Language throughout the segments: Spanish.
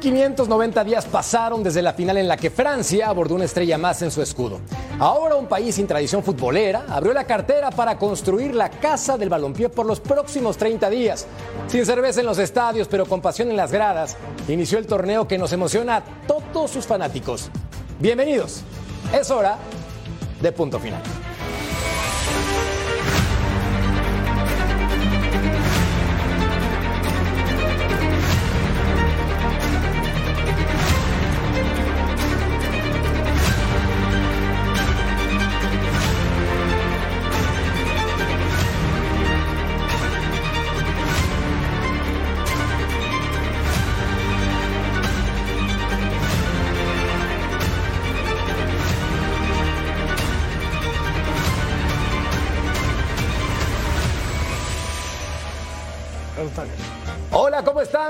1590 días pasaron desde la final en la que Francia abordó una estrella más en su escudo. Ahora un país sin tradición futbolera abrió la cartera para construir la casa del balompié por los próximos 30 días. Sin cerveza en los estadios, pero con pasión en las gradas, inició el torneo que nos emociona a todos sus fanáticos. Bienvenidos. Es hora de punto final.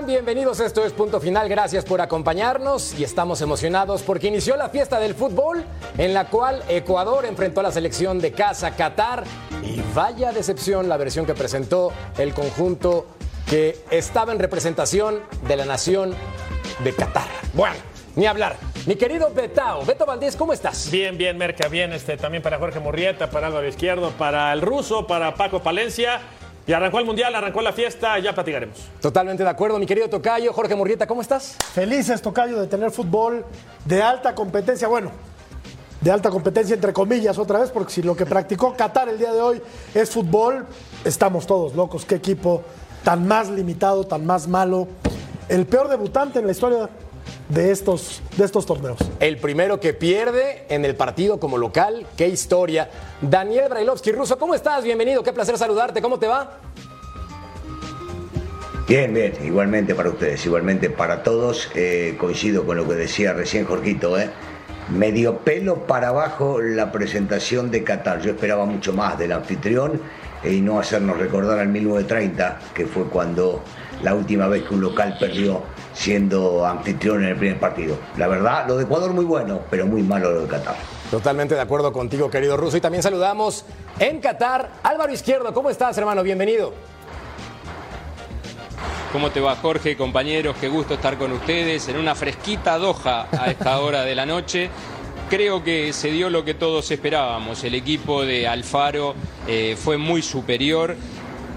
Están? Bienvenidos. Esto es Punto Final. Gracias por acompañarnos y estamos emocionados porque inició la fiesta del fútbol en la cual Ecuador enfrentó a la selección de casa Qatar y vaya decepción la versión que presentó el conjunto que estaba en representación de la nación de Qatar. Bueno, ni hablar. Mi querido Betao, Beto Valdés, ¿cómo estás? Bien, bien, Merca, bien. Este, también para Jorge Murrieta, para Álvaro Izquierdo, para el ruso, para Paco Palencia. Y arrancó el Mundial, arrancó la fiesta, ya platicaremos. Totalmente de acuerdo, mi querido Tocayo. Jorge Murrieta, ¿cómo estás? Felices, Tocayo, de tener fútbol de alta competencia. Bueno, de alta competencia entre comillas otra vez, porque si lo que practicó Qatar el día de hoy es fútbol, estamos todos locos. Qué equipo tan más limitado, tan más malo. El peor debutante en la historia de estos, de estos torneos. El primero que pierde en el partido como local, qué historia. Daniel Brailovsky, Ruso, ¿cómo estás? Bienvenido, qué placer saludarte, ¿cómo te va? Bien, bien, igualmente para ustedes, igualmente para todos. Eh, coincido con lo que decía recién Jorquito, ¿eh? medio pelo para abajo la presentación de Qatar. Yo esperaba mucho más del anfitrión eh, y no hacernos recordar al 1930, que fue cuando la última vez que un local perdió siendo anfitrión en el primer partido. La verdad, lo de Ecuador muy bueno, pero muy malo lo de Qatar. Totalmente de acuerdo contigo, querido Ruso. Y también saludamos en Qatar Álvaro Izquierdo. ¿Cómo estás, hermano? Bienvenido. ¿Cómo te va, Jorge, compañeros? Qué gusto estar con ustedes en una fresquita doja a esta hora de la noche. Creo que se dio lo que todos esperábamos. El equipo de Alfaro eh, fue muy superior.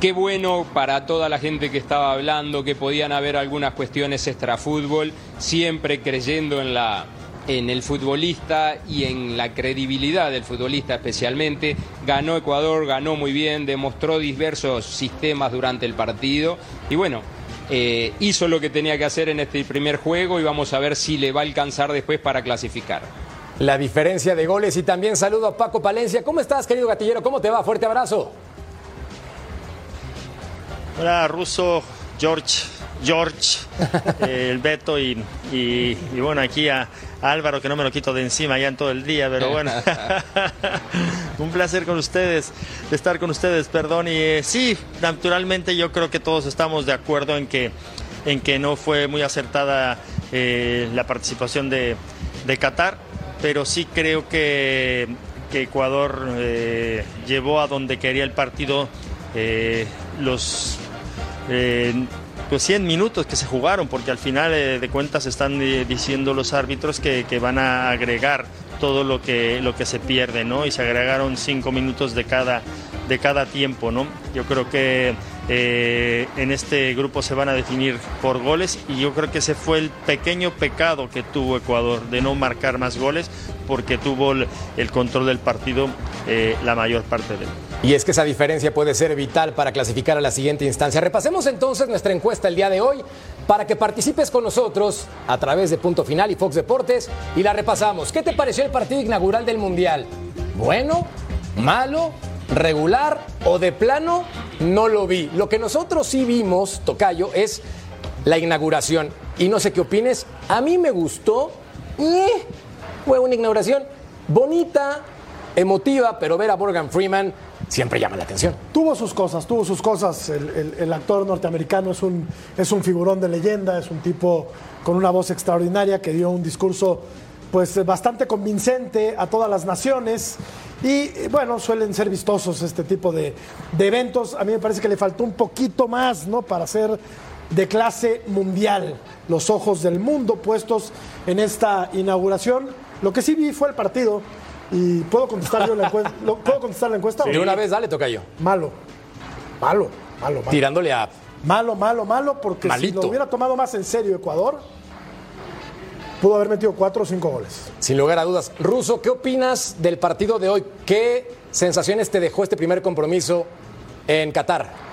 Qué bueno para toda la gente que estaba hablando, que podían haber algunas cuestiones extrafútbol, siempre creyendo en la, en el futbolista y en la credibilidad del futbolista especialmente. Ganó Ecuador, ganó muy bien, demostró diversos sistemas durante el partido y bueno, eh, hizo lo que tenía que hacer en este primer juego y vamos a ver si le va a alcanzar después para clasificar. La diferencia de goles y también saludo a Paco Palencia. ¿Cómo estás, querido gatillero? ¿Cómo te va? Fuerte abrazo. Hola, Ruso, George, George, eh, el Beto y, y, y, bueno, aquí a Álvaro que no me lo quito de encima ya en todo el día, pero bueno, un placer con ustedes, de estar con ustedes, perdón. Y eh, sí, naturalmente yo creo que todos estamos de acuerdo en que, en que no fue muy acertada eh, la participación de, de, Qatar, pero sí creo que, que Ecuador eh, llevó a donde quería el partido los pues 100 minutos que se jugaron, porque al final eh, de cuentas están eh, diciendo los árbitros que, que, van a agregar todo lo que, lo que se pierde, ¿no? Y se agregaron 5 minutos de cada, de cada tiempo, ¿no? Yo creo que eh, en este grupo se van a definir por goles y yo creo que ese fue el pequeño pecado que tuvo Ecuador de no marcar más goles porque tuvo el, control del partido la mayor parte de él. Y es que esa diferencia puede ser vital para clasificar a la siguiente instancia. Repasemos entonces nuestra encuesta el día de hoy para que participes con nosotros a través de Punto Final y Fox Deportes y la repasamos. ¿Qué te pareció el partido inaugural del Mundial? ¿Bueno? ¿Malo? ¿Regular? ¿O de plano? No lo vi. Lo que nosotros sí vimos, Tocayo, es la inauguración. Y no sé qué opines. A mí me gustó. Eh, fue una inauguración bonita, emotiva, pero ver a Morgan Freeman siempre llama la atención. Tuvo sus cosas, tuvo sus cosas. El, actor norteamericano es un, es un figurón de leyenda, es un tipo con una voz extraordinaria que dio un discurso pues bastante convincente a todas las naciones. Y bueno, suelen ser vistosos este tipo de, de eventos. A mí me parece que le faltó un poquito más, ¿no? Para ser de clase mundial. los ojos del mundo puestos en esta inauguración. Lo que sí vi fue el partido y puedo contestar yo la encuesta. ¿Lo- ¿Puedo contestar la encuesta? De una vez, dale, toca yo. Malo, malo, malo, malo. Tirándole a. Malo, malo, malo, porque Malito. si lo hubiera tomado más en serio Ecuador, pudo haber metido cuatro o cinco goles. Sin lugar a dudas. Ruso, ¿qué opinas del partido de hoy? ¿Qué sensaciones te dejó este primer compromiso en Qatar?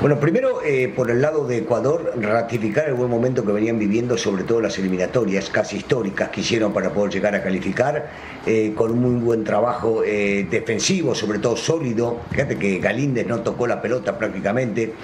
Bueno, primero, eh, por el lado de Ecuador, ratificar el buen momento que venían viviendo, sobre todo las eliminatorias casi históricas que hicieron para poder llegar a calificar, eh, con un muy buen trabajo eh, defensivo, sobre todo sólido. Fíjate que Galíndez no tocó la pelota prácticamente.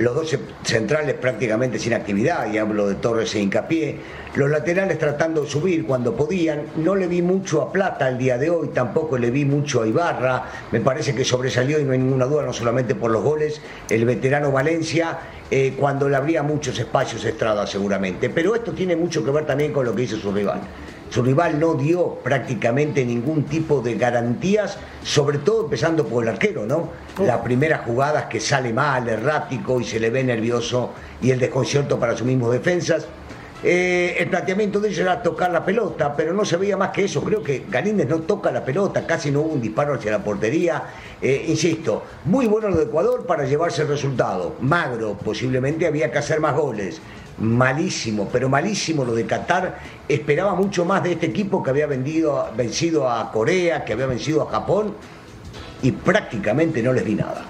Los dos centrales prácticamente sin actividad, y hablo de Torres e Hincapié. Los laterales tratando de subir cuando podían. No le vi mucho a Plata el día de hoy, tampoco le vi mucho a Ibarra. Me parece que sobresalió, y no hay ninguna duda, no solamente por los goles, el veterano Valencia, eh, cuando le abría muchos espacios Estrada seguramente. Pero esto tiene mucho que ver también con lo que hizo su rival. Su rival no dio prácticamente ningún tipo de garantías, sobre todo empezando por el arquero, ¿no? Las primeras jugadas que sale mal, errático y se le ve nervioso y el desconcierto para sus mismos defensas. Eh, el planteamiento de ellos era tocar la pelota, pero no se veía más que eso. Creo que Galíndez no toca la pelota, casi no hubo un disparo hacia la portería. Eh, insisto, muy bueno lo de Ecuador para llevarse el resultado. Magro, posiblemente había que hacer más goles. Malísimo, pero malísimo lo de Qatar. Esperaba mucho más de este equipo que había vendido, vencido a Corea, que había vencido a Japón y prácticamente no les vi nada.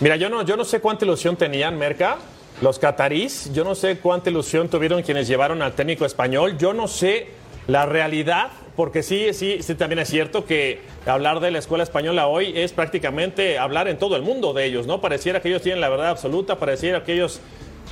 Mira, yo no, yo no sé cuánta ilusión tenían, Merca, los catarís. Yo no sé cuánta ilusión tuvieron quienes llevaron al técnico español. Yo no sé la realidad, porque sí, sí, sí, también es cierto que hablar de la escuela española hoy es prácticamente hablar en todo el mundo de ellos, ¿no? Pareciera que ellos tienen la verdad absoluta, pareciera que ellos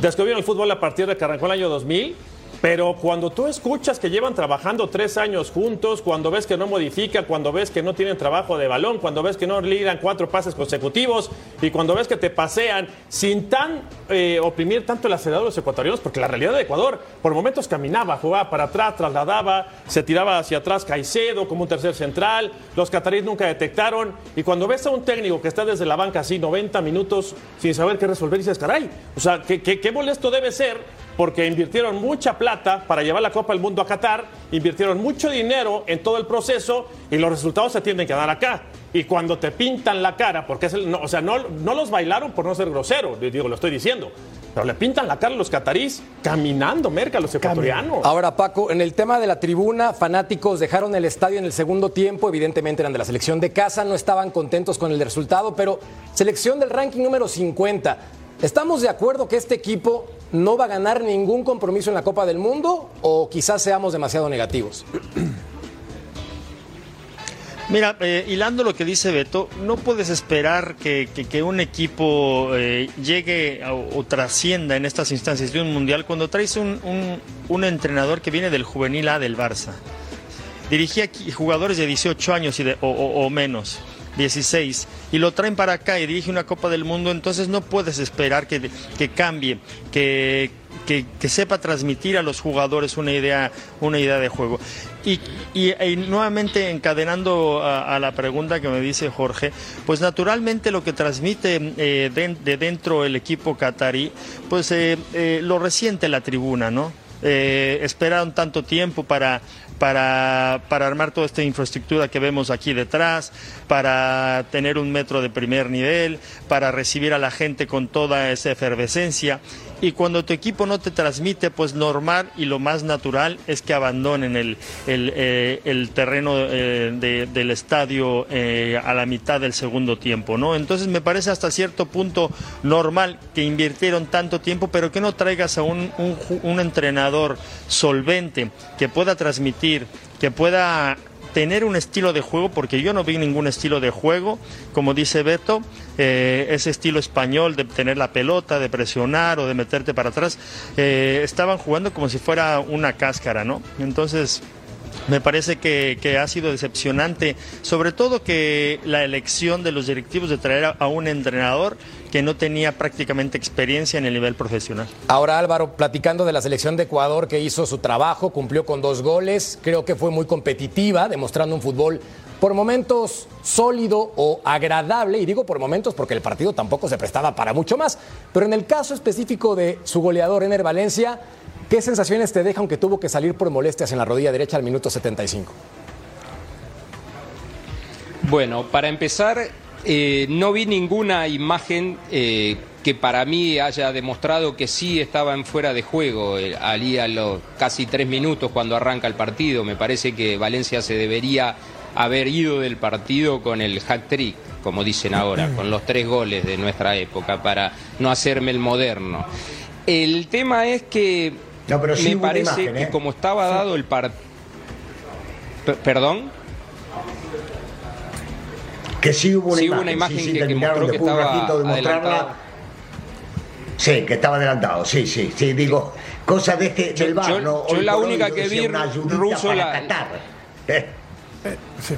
descubrieron el fútbol a partir de que arrancó el año 2000. Pero cuando tú escuchas que llevan trabajando tres años juntos, cuando ves que no modifican, cuando ves que no tienen trabajo de balón, cuando ves que no lideran cuatro pases consecutivos y cuando ves que te pasean sin tan eh, oprimir tanto el acelerador de los ecuatorianos, porque la realidad de Ecuador por momentos caminaba, jugaba para atrás, trasladaba, se tiraba hacia atrás Caicedo como un tercer central, los cataríes nunca detectaron y cuando ves a un técnico que está desde la banca así 90 minutos sin saber qué resolver, dices, caray, o sea, qué molesto debe ser porque invirtieron mucha plata para llevar la Copa del Mundo a Qatar, invirtieron mucho dinero en todo el proceso y los resultados se tienen que dar acá. Y cuando te pintan la cara, porque es el, no, o sea, no, no los bailaron por no ser grosero, digo, lo estoy diciendo, pero le pintan la cara a los catarís caminando, merca, a los ecuatorianos. Ahora, Paco, en el tema de la tribuna, fanáticos dejaron el estadio en el segundo tiempo, evidentemente eran de la selección de casa, no estaban contentos con el resultado, pero selección del ranking número 50. ¿Estamos de acuerdo que este equipo no va a ganar ningún compromiso en la Copa del Mundo o quizás seamos demasiado negativos? Mira, eh, hilando lo que dice Beto, no puedes esperar que, un equipo eh, llegue o, trascienda en estas instancias de un mundial cuando traes un, entrenador que viene del juvenil A del Barça. Dirigía jugadores de 18 años y de- o menos, 16, y lo traen para acá y dirige una Copa del Mundo, entonces no puedes esperar que, que cambie, que, que- que sepa transmitir a los jugadores una idea, una idea de juego. Y, y- nuevamente encadenando a, a la pregunta que me dice Jorge, pues naturalmente lo que transmite eh, de, de dentro el equipo catarí, pues eh, eh, lo resiente la tribuna, ¿no? Eh, esperaron tanto tiempo para, para, para armar toda esta infraestructura que vemos aquí detrás, para tener un metro de primer nivel, para recibir a la gente con toda esa efervescencia. Y cuando tu equipo no te transmite, pues normal y lo más natural es que abandonen el, el, eh, el terreno eh, de- del estadio eh, a la mitad del segundo tiempo, ¿no? Entonces me parece hasta cierto punto normal que invirtieron tanto tiempo, pero que no traigas a un, un un entrenador solvente que pueda transmitir, que pueda tener un estilo de juego, porque yo no vi ningún estilo de juego, como dice Beto, eh, ese estilo español de tener la pelota, de presionar o de meterte para atrás, eh, estaban jugando como si fuera una cáscara, ¿no? Entonces, me parece que, ha sido decepcionante, sobre todo que la elección de los directivos de traer a un entrenador que no tenía prácticamente experiencia en el nivel profesional. Ahora Álvaro, platicando de la selección de Ecuador que hizo su trabajo, cumplió con dos goles, creo que fue muy competitiva, demostrando un fútbol por momentos sólido o agradable, y digo por momentos porque el partido tampoco se prestaba para mucho más, pero en el caso específico de su goleador Ener Valencia, ¿qué sensaciones te deja aunque tuvo que salir por molestias en la rodilla derecha al minuto 75? Bueno, para empezar, eh, no vi ninguna imagen eh, que para mí haya demostrado que sí estaba en fuera de juego eh, allí a los casi tres minutos cuando arranca el partido. Me parece que Valencia se debería haber ido del partido con el hat trick, como dicen ahora, con los tres goles de nuestra época, para no hacerme el moderno. El tema es que me parece que como estaba dado el partido... ¿Perdón? Que sí hubo una imagen, que, mostró que estaba adelantado. Sí, que estaba adelantado, sí, sí, sí, digo, cosas de este, del bar, yo, ¿no? yo la única que vi, ruso, la, eh. sí.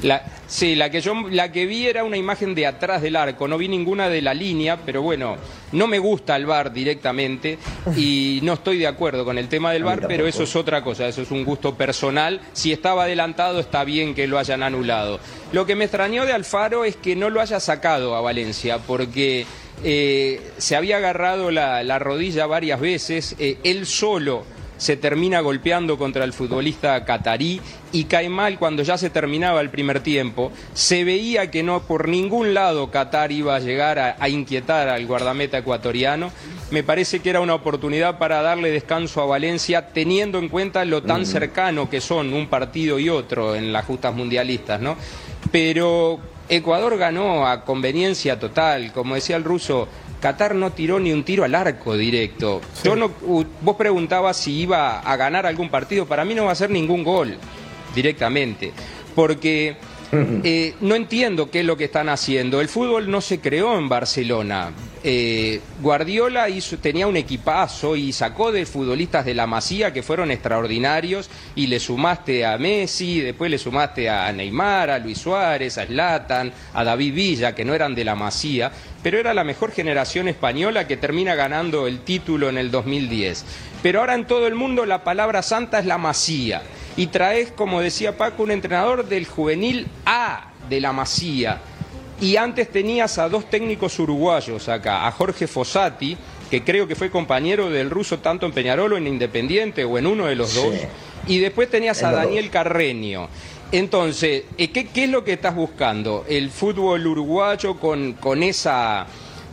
La, sí, la que yo la que vi era una imagen de atrás del arco, no vi ninguna de la línea, pero bueno, no me gusta el bar directamente y no estoy de acuerdo con el tema del bar, pero eso es otra cosa, eso es un gusto personal. Si estaba adelantado está bien que lo hayan anulado. Lo que me extrañó de Alfaro es que no lo haya sacado a Valencia, porque eh, se había agarrado la, rodilla varias veces, eh, él solo se termina golpeando contra el futbolista catarí y cae mal cuando ya se terminaba el primer tiempo. Se veía que no por ningún lado Qatar iba a llegar a, inquietar al guardameta ecuatoriano. Me parece que era una oportunidad para darle descanso a Valencia, teniendo en cuenta lo tan cercano que son un partido y otro en las justas mundialistas, ¿no? Pero Ecuador ganó a conveniencia total, como decía el ruso, Qatar no tiró ni un tiro al arco directo. Yo no, vos preguntabas si iba a ganar algún partido, para mí no va a ser ningún gol directamente, porque eh, no entiendo qué es lo que están haciendo. El fútbol no se creó en Barcelona. Eh, Guardiola hizo, tenía un equipazo y sacó de futbolistas de la Masía que fueron extraordinarios y le sumaste a Messi, después le sumaste a Neymar, a Luis Suárez, a Zlatan, a David Villa, que no eran de la Masía, pero era la mejor generación española que termina ganando el título en el 2010. Pero ahora en todo el mundo la palabra santa es la Masía y traes, como decía Paco, un entrenador del juvenil A de la Masía y antes tenías a dos técnicos uruguayos acá, a Jorge Fossati, que creo que fue compañero del ruso tanto en Peñarol o en Independiente o en uno de los dos, y después tenías a Daniel Carreño. Entonces, eh, ¿qué, ¿qué, es lo que estás buscando? El fútbol uruguayo con, con esa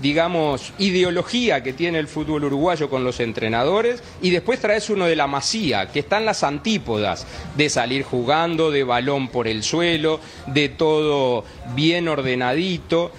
digamos, ideología que tiene el fútbol uruguayo con los entrenadores y después traes uno de la masía, que están las antípodas de salir jugando, de balón por el suelo, de todo bien ordenadito.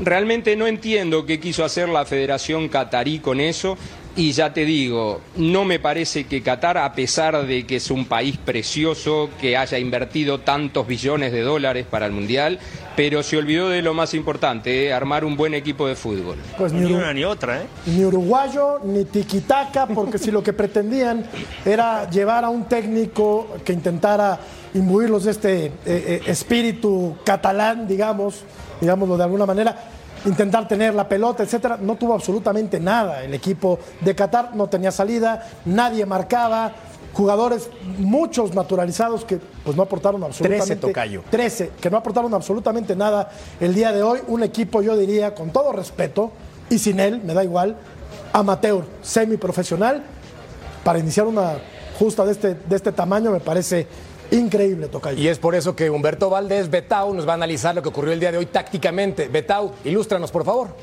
Realmente no entiendo qué quiso hacer la Federación Catarí con eso y ya te digo, no me parece que Qatar, a pesar de que es un país precioso, que haya invertido tantos billones de dólares para el Mundial, pero se olvidó de lo más importante, eh, armar un buen equipo de fútbol. Pues ni, una ni otra, ¿eh? Ni uruguayo, ni tiquitaca, porque si lo que pretendían era llevar a un técnico que intentara imbuirlos de este eh, eh, espíritu catalán, digamos, digámoslo de alguna manera, intentar tener la pelota, etcétera, no tuvo absolutamente nada. El equipo de Qatar no tenía salida, nadie marcaba, jugadores muchos naturalizados que pues no aportaron absolutamente 13 tocayo. 13 que no aportaron absolutamente nada el día de hoy, un equipo yo diría con todo respeto y sin él, me da igual, amateur, semiprofesional para iniciar una justa de este de este tamaño me parece Increíble, Tocayo. Y es por eso que Humberto Valdés, Betau, nos va a analizar lo que ocurrió el día de hoy tácticamente. Betau, ilústranos, por favor.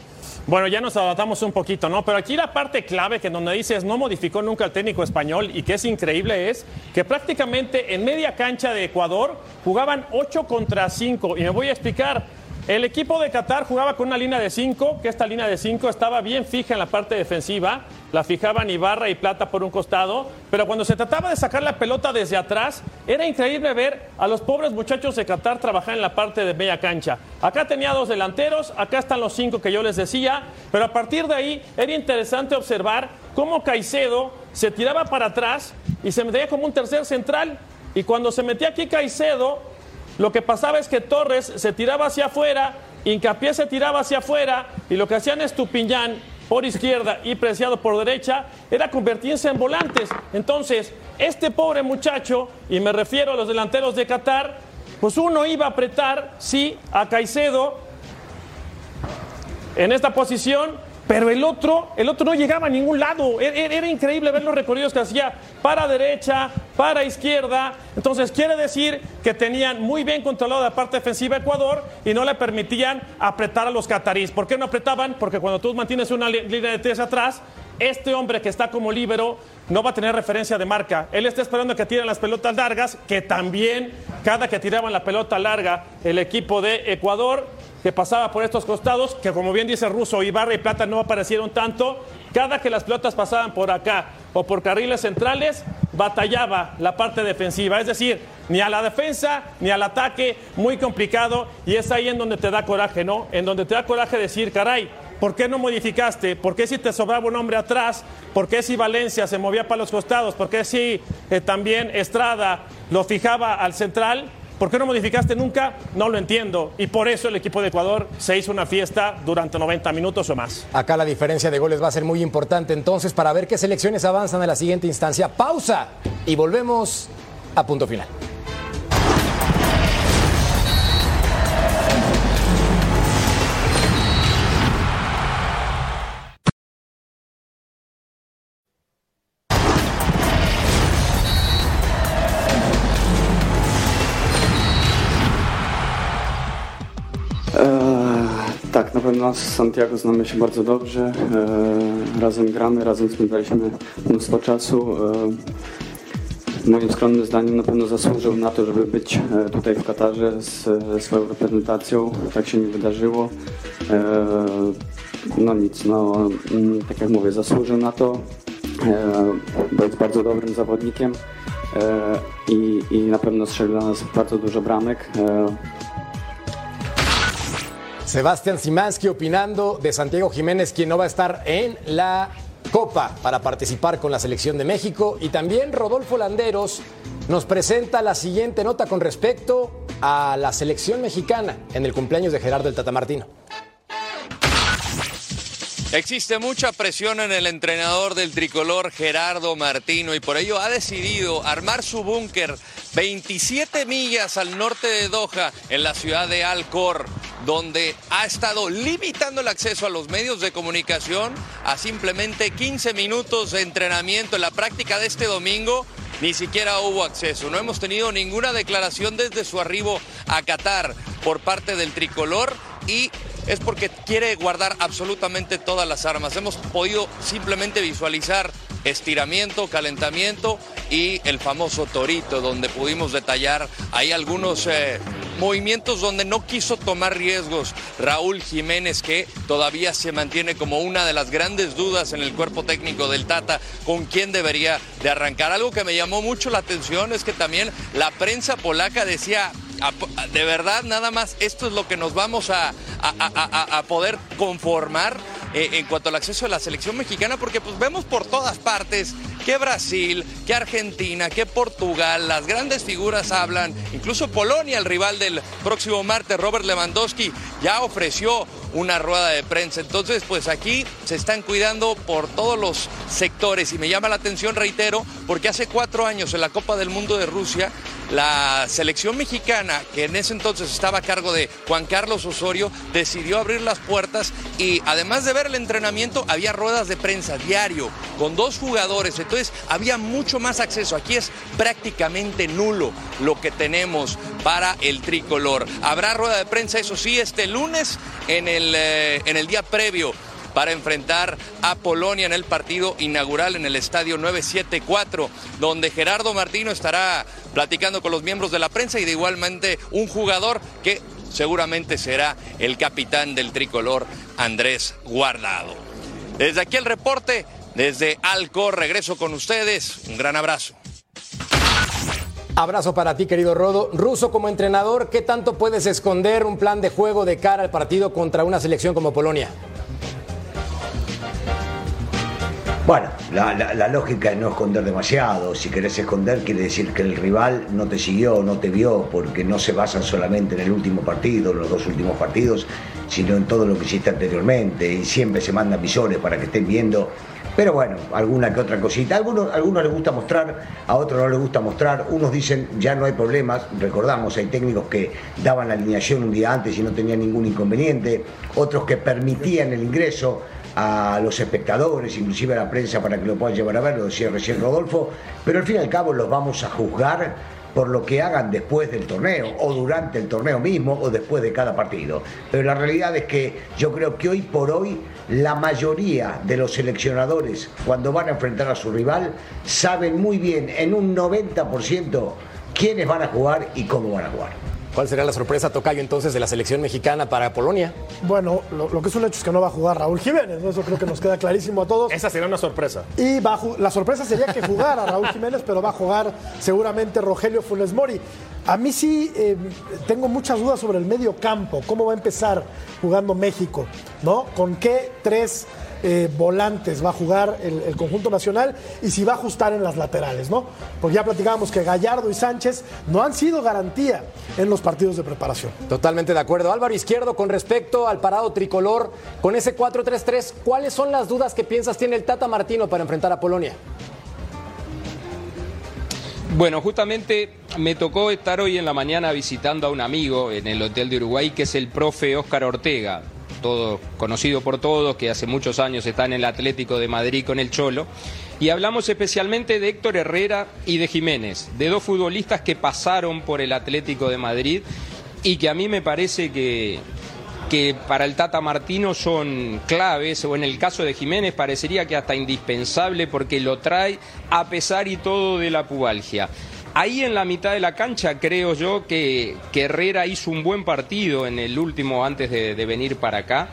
Bueno, ya nos adaptamos un poquito, ¿no? Pero aquí la parte clave que donde dices no modificó nunca el técnico español y que es increíble es que prácticamente en media cancha de Ecuador jugaban 8 contra 5. Y me voy a explicar. El equipo de Qatar jugaba con una línea de 5, que esta línea de 5 estaba bien fija en la parte defensiva, la fijaban Ibarra y Plata por un costado, pero cuando se trataba de sacar la pelota desde atrás, era increíble ver a los pobres muchachos de Qatar trabajar en la parte de media cancha. Acá tenía dos delanteros, acá están los cinco que yo les decía, pero a partir de ahí era interesante observar cómo Caicedo se tiraba para atrás y se metía como un tercer central, y cuando se metía aquí Caicedo, lo que pasaba es que Torres se tiraba hacia afuera, Incapié se tiraba hacia afuera y lo que hacían Estupiñán por izquierda y Preciado por derecha era convertirse en volantes. Entonces, este pobre muchacho, y me refiero a los delanteros de Qatar, pues uno iba a apretar, sí, a Caicedo en esta posición, pero el otro, el otro no llegaba a ningún lado. E-, e-, Era, increíble ver los recorridos que hacía para derecha, para izquierda. Entonces quiere decir que tenían muy bien controlado la parte defensiva Ecuador y no le permitían apretar a los catarís. ¿Por qué no apretaban? Porque cuando tú mantienes una línea de tres atrás, este hombre que está como líbero no va a tener referencia de marca. Él está esperando que tiren las pelotas largas, que también cada que tiraban la pelota larga el equipo de Ecuador que pasaba por estos costados, que como bien dice Russo, Ibarra y Plata no aparecieron tanto, cada que las pelotas pasaban por acá o por carriles centrales, batallaba la parte defensiva, es decir, ni a la defensa ni al ataque, muy complicado, y es ahí en donde te da coraje, ¿no? En donde te da coraje decir, caray, ¿Por qué no modificaste? ¿Por qué si te sobraba un hombre atrás? ¿Por qué si Valencia se movía para los costados? ¿Por qué si eh, también Estrada lo fijaba al central? ¿Por qué no modificaste nunca? No lo entiendo. Y por eso el equipo de Ecuador se hizo una fiesta durante 90 minutos o más. Acá la diferencia de goles va a ser muy importante entonces para ver qué selecciones avanzan a la siguiente instancia. Pausa y volvemos a punto final. Z Santiago znamy się bardzo dobrze. E, razem gramy, razem spędzaliśmy mnóstwo czasu. E, moim skromnym zdaniem na pewno zasłużył na to, żeby być e, tutaj w Katarze z swoją reprezentacją. Tak się nie wydarzyło. E, no nic, no mm, tak jak mówię, zasłużył na to, e, bo jest bardzo dobrym zawodnikiem e, i, i na pewno strzelił dla nas bardzo dużo bramek. Sebastián Simansky opinando de Santiago Jiménez, quien no va a estar en la Copa para participar con la selección de México. Y también Rodolfo Landeros nos presenta la siguiente nota con respecto a la selección mexicana en el cumpleaños de Gerardo el Tata Martino. Existe mucha presión en el entrenador del tricolor Gerardo Martino y por ello ha decidido armar su búnker 27 millas al norte de Doha, en la ciudad de Al Khor, donde ha estado limitando el acceso a los medios de comunicación a simplemente 15 minutos de entrenamiento. En la práctica de este domingo ni siquiera hubo acceso. No hemos tenido ninguna declaración desde su arribo a Qatar por parte del tricolor y es porque quiere guardar absolutamente todas las armas. Hemos podido simplemente visualizar estiramiento, calentamiento y el famoso torito, donde pudimos detallar ahí algunos eh, movimientos donde no quiso tomar riesgos Raúl Jiménez, que todavía se mantiene como una de las grandes dudas en el cuerpo técnico del Tata, con quién debería de arrancar. Algo que me llamó mucho la atención es que también la prensa polaca decía, "A- de verdad, nada más, esto es lo que nos vamos a- a- a- a poder conformar eh, en cuanto al acceso de la selección mexicana, porque pues vemos por todas partes que Brasil, que Argentina, que Portugal, las grandes figuras hablan, incluso Polonia, el rival del próximo martes, Robert Lewandowski, ya ofreció una rueda de prensa. Entonces, pues aquí se están cuidando por todos los sectores y me llama la atención, reitero, porque hace cuatro años en la Copa del Mundo de Rusia, la selección mexicana, que en ese entonces estaba a cargo de Juan Carlos Osorio, decidió abrir las puertas y además de ver el entrenamiento, había ruedas de prensa diario con dos jugadores, entonces había mucho más acceso. Aquí es prácticamente nulo lo que tenemos para el tricolor. Habrá rueda de prensa, eso sí, este lunes en el, eh, en el día previo para enfrentar a Polonia en el partido inaugural en el estadio 974, donde Gerardo Martino estará platicando con los miembros de la prensa y de igualmente un jugador que seguramente será el capitán del tricolor, Andrés Guardado. Desde aquí el reporte, desde Alcor, regreso con ustedes. Un gran abrazo. Abrazo para ti, querido Rodo. Ruso, como entrenador, ¿qué tanto puedes esconder un plan de juego de cara al partido contra una selección como Polonia? Bueno, la, lógica es no esconder demasiado. Si querés esconder, quiere decir que el rival no te siguió, no te vio, porque no se basan solamente en el último partido, los dos últimos partidos, sino en todo lo que hiciste anteriormente. Y siempre se mandan visores para que estén viendo Pero bueno, alguna que otra cosita. A algunos, algunos les gusta mostrar, a otros no les gusta mostrar. Unos dicen ya no hay problemas. Recordamos, hay técnicos que daban la alineación un día antes y no tenían ningún inconveniente. Otros que permitían el ingreso a los espectadores, inclusive a la prensa para que lo puedan llevar a ver, lo decía recién Rodolfo. Pero al fin y al cabo los vamos a juzgar por lo que hagan después del torneo o durante el torneo mismo o después de cada partido. Pero la realidad es que yo creo que hoy por hoy la mayoría de los seleccionadores cuando van a enfrentar a su rival saben muy bien en un 90% quiénes van a jugar y cómo van a jugar. ¿Cuál será la sorpresa, Tocayo, entonces, de la selección mexicana para Polonia? Bueno, lo, lo que es un hecho es que no va a jugar Raúl Jiménez, ¿no? eso creo que nos queda clarísimo a todos. Esa sería una sorpresa. Y va a la sorpresa sería que jugara Raúl Jiménez, pero va a jugar seguramente Rogelio Funes Mori. A mí sí eh, tengo muchas dudas sobre el medio campo, cómo va a empezar jugando México, ¿no? ¿Con qué tres eh, volantes va a jugar el, el conjunto nacional y si va a ajustar en las laterales, ¿no? Porque ya platicábamos que Gallardo y Sánchez no han sido garantía en los partidos de preparación. Totalmente de acuerdo. Álvaro Izquierdo, con respecto al parado tricolor, con ese 4-3-3, ¿cuáles son las dudas que piensas tiene el Tata Martino para enfrentar a Polonia? Bueno, justamente me tocó estar hoy en la mañana visitando a un amigo en el Hotel de Uruguay, que es el profe Óscar Ortega, todo conocido por todos, que hace muchos años está en el Atlético de Madrid con el Cholo. Y hablamos especialmente de Héctor Herrera y de Jiménez, de dos futbolistas que pasaron por el Atlético de Madrid y que a mí me parece que, que para el Tata Martino son claves, o en el caso de Jiménez parecería que hasta indispensable porque lo trae a pesar y todo de la pubalgia. Ahí en la mitad de la cancha creo yo que, Herrera hizo un buen partido en el último antes de, venir para acá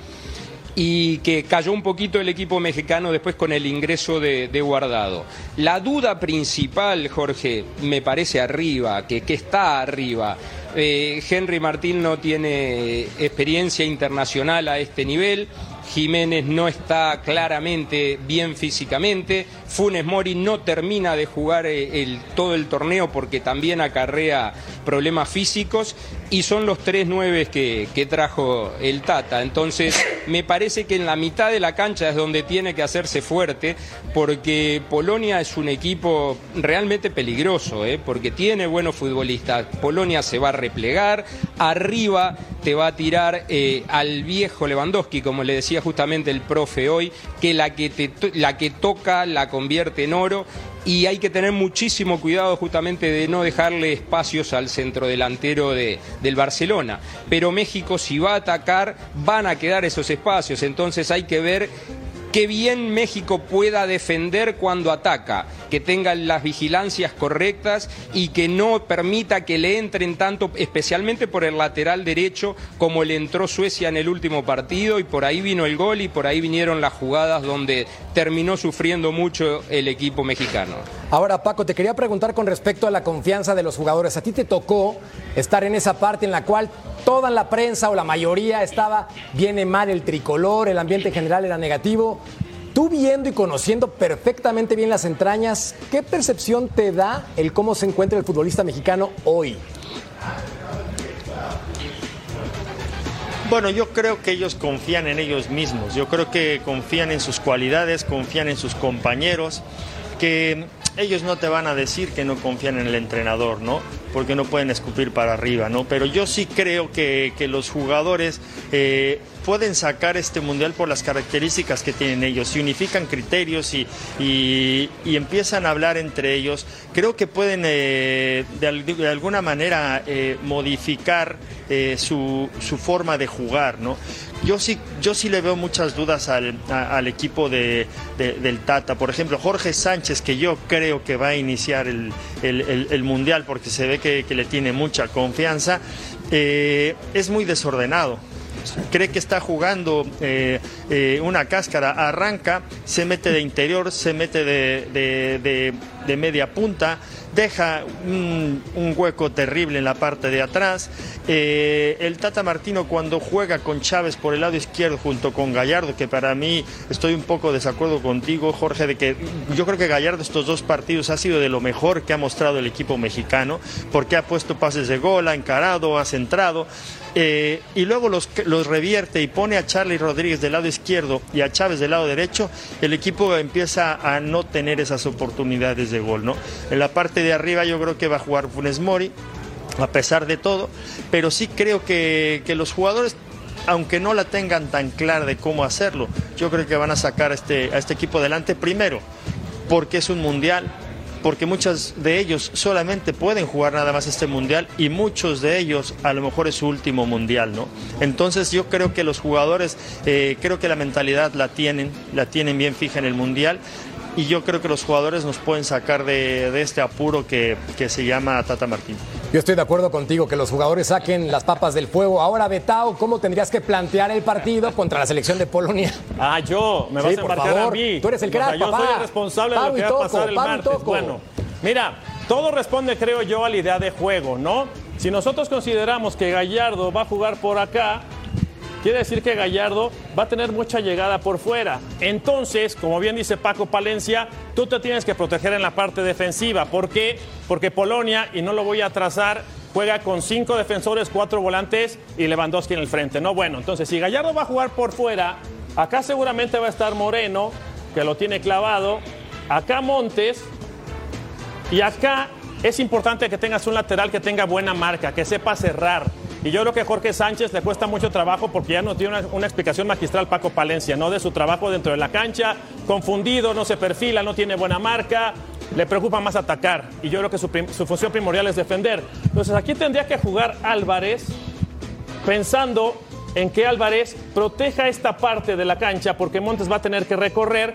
y que cayó un poquito el equipo mexicano después con el ingreso de, Guardado. La duda principal, Jorge, me parece arriba, que, está arriba. Eh, Henry Martín no tiene experiencia internacional a este nivel. Jiménez no está claramente bien físicamente. Funes Mori no termina de jugar eh, todo el torneo porque también acarrea problemas físicos. Y son los tres nueves que, que trajo el Tata. Entonces, me parece que en la mitad de la cancha es donde tiene que hacerse fuerte porque Polonia es un equipo realmente peligroso, ¿eh? porque tiene buenos futbolistas. Polonia se va a replegar, arriba te va a tirar eh, al viejo Lewandowski, como le decía justamente el profe hoy, que la que, la que toca la convierte en oro. Y hay que tener muchísimo cuidado justamente de no dejarle espacios al centrodelantero de, del Barcelona. Pero México si va a atacar van a quedar esos espacios. Entonces hay que ver que bien México pueda defender cuando ataca, que tenga las vigilancias correctas y que no permita que le entren tanto, especialmente por el lateral derecho, como le entró Suecia en el último partido y por ahí vino el gol y por ahí vinieron las jugadas donde terminó sufriendo mucho el equipo mexicano. Ahora, Paco, te quería preguntar con respecto a la confianza de los jugadores. A ti te tocó estar en esa parte en la cual toda la prensa o la mayoría estaba viene mal el tricolor, el ambiente en general era negativo. Tú viendo y conociendo perfectamente bien las entrañas, ¿qué percepción te da el cómo se encuentra el futbolista mexicano hoy? Bueno, yo creo que ellos confían en ellos mismos, yo creo que confían en sus cualidades, confían en sus compañeros, que ellos no te van a decir que no confían en el entrenador, ¿no? Porque no pueden escupir para arriba, ¿no? Pero yo sí creo que, que los jugadores eh, pueden sacar este mundial por las características que tienen ellos. Si unifican criterios y, y- empiezan a hablar entre elos, creo que pueden eh, de alguna manera eh, modificar eh, su, su forma de jugar, ¿no? Yo sí, yo sí le veo muchas dudas al, al equipo de, de- del Tata. Por ejemplo, Jorge Sánchez, que yo creo que va a iniciar el, el- Mundial porque se ve que, que le tiene mucha confianza, eh, es muy desordenado cree que está jugando eh, una cáscara, arranca, se mete de interior, se mete de- de media punta, deja un, hueco terrible en la parte de atrás. Eh, el Tata Martino cuando juega con Chávez por el lado izquierdo junto con Gallardo, que para mí estoy un poco desacuerdo contigo, Jorge, de que yo creo que Gallardo estos dos partidos ha sido de lo mejor que ha mostrado el equipo mexicano, porque ha puesto pases de gol, ha encarado, ha centrado. Eh, y luego los, los revierte y pone a Charlie Rodríguez del lado izquierdo y a Chávez del lado derecho, el equipo empieza a no tener esas oportunidades de gol, ¿no? En la parte de arriba yo creo que va a jugar Funes Mori, a pesar de todo, pero sí creo que, que los jugadores aunque no la tengan tan clara de cómo hacerlo, yo creo que van a sacar a este, a este equipo adelante primero, porque es un mundial, porque muchos de ellos solamente pueden jugar nada más este mundial y muchos de ellos a lo mejor es su último mundial, ¿no? Entonces yo creo que los jugadores, eh, creo que la mentalidad la tienen, la tienen bien fija en el mundial y yo creo que los jugadores nos pueden sacar de, de este apuro que, que se llama Tata Martín. Yo estoy de acuerdo contigo que los jugadores saquen las papas del fuego. Ahora, Betao, ¿cómo tendrías que plantear el partido contra la selección de Polonia? Ah, yo, me vas Sí, a por embarcar favor. a mí. Tú eres el O sea, crack, Yo papá. soy el responsable de lo que y va a Toco, pasar el martes. Toco. Bueno, mira, todo responde, creo yo, a la idea de juego, ¿no? Si nosotros consideramos que Gallardo va a jugar por acá, quiere decir que Gallardo va a tener mucha llegada por fuera. Entonces, como bien dice Paco Palencia, tú te tienes que proteger en la parte defensiva. ¿Por qué? Porque Polonia, y no lo voy a trazar, juega con cinco defensores, cuatro volantes y Lewandowski en el frente. No, bueno, entonces si Gallardo va a jugar por fuera, acá seguramente va a estar Moreno, que lo tiene clavado, acá Montes, y acá es importante que tengas un lateral que tenga buena marca, que sepa cerrar. Y yo creo que Jorge Sánchez le cuesta mucho trabajo porque ya no tiene una, explicación magistral Paco Palencia, ¿no? De su trabajo dentro de la cancha, confundido, no se perfila, no tiene buena marca, le preocupa más atacar. Y yo creo que su función primordial es defender. Entonces aquí tendría que jugar Álvarez pensando en que Álvarez proteja esta parte de la cancha porque Montes va a tener que recorrer